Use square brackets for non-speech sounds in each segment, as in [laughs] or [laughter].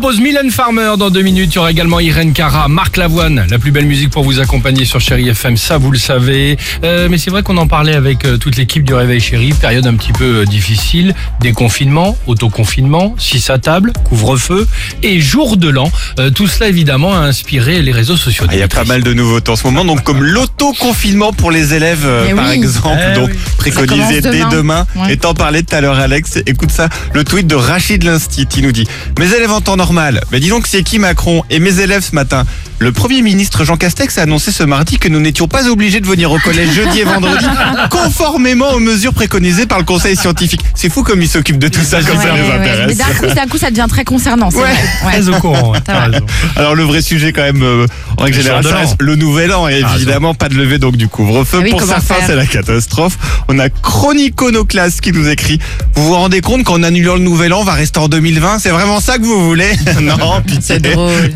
propose Mylène Farmer dans deux minutes. Il y aura également Irène Cara, Marc Lavoine. La plus belle musique pour vous accompagner sur Chéri FM, ça vous le savez. Euh, mais c'est vrai qu'on en parlait avec euh, toute l'équipe du Réveil Chéri. Période un petit peu euh, difficile. Déconfinement, autoconfinement, 6 à table, couvre-feu et jour de l'an. Euh, tout cela évidemment a inspiré les réseaux sociaux. Ah, Il y a pas mal de nouveautés en ce moment, donc comme l'auto-confinement pour les élèves, euh, par oui. exemple, Eh donc oui. préconisé dès demain. demain. Ouais. Et t'en parlais tout à l'heure, Alex. Écoute ça, le tweet de Rachid Linstit, il nous dit Mes élèves en temps normal. Mais dis donc, c'est qui Macron Et mes élèves ce matin? Le Premier ministre Jean Castex a annoncé ce mardi que nous n'étions pas obligés de venir au collège jeudi et vendredi, [laughs] conformément aux mesures préconisées par le Conseil scientifique. C'est fou comme il s'occupe de tout ça, comme ça Ouais, les ouais, intéresse. Mais d'un coup, d'un coup, ça devient très concernant. c'est Ouais. vrai. Ouais. Très au courant. Alors le vrai sujet quand même, euh, en règle Le générale, nouvel an et évidemment pas de levée donc du couvre-feu. Ah oui, Pour certains c'est la catastrophe. On a Chroniconoclasse qui nous écrit Vous vous rendez compte qu'en annulant le nouvel an on va rester en 2020 C'est vraiment ça que vous voulez? [laughs] Non, pitié.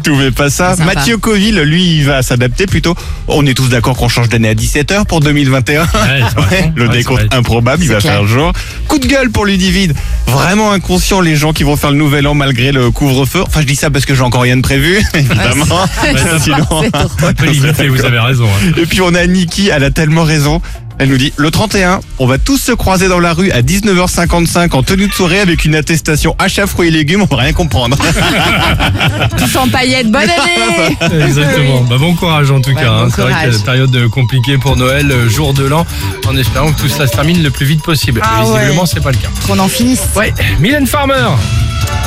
Tout mais pas ça. Mathieu Coville, lui, il va s'adapter plutôt. On est tous d'accord qu'on change d'année à 17h pour 2021. Ouais, c'est vrai. [laughs] Ouais, le Ouais, décompte improbable, il va clair. faire jour. Coup de gueule pour Ludivine. Vraiment inconscient les gens qui vont faire le nouvel an malgré le couvre-feu. Enfin, je dis ça parce que j'ai encore rien de prévu, [laughs] évidemment. Sinon, limité, vous avez raison. hein. et puis on a Niki, elle a tellement raison. Elle nous dit, le 31, on va tous se croiser dans la rue à 19h55 en tenue de soirée avec une attestation achat fruits et légumes, on va rien comprendre. [laughs] Tous en paillettes. Bonne année. [laughs] Exactement. Bah, bon courage en tout Ouais, cas. bon hein. C'est vrai qu'il y a une période euh, compliquée pour Noël, euh, jour de l'an, en espérant que tout cela se termine le plus vite possible. Ah visiblement, ouais. c'est pas le cas. Qu'on en finisse. Ouais, Mylène Farmer.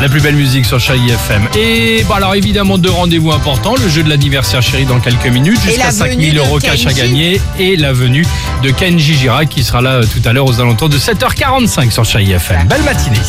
La plus belle musique sur Chérie FM. Et bah, alors évidemment deux rendez-vous importants, le jeu de l'anniversaire chérie dans quelques minutes, jusqu'à 5000 euros cash à gagner et la venue de Kenji Girac qui sera là euh, tout à l'heure aux alentours de 7h45 sur Chérie FM. Belle matinée.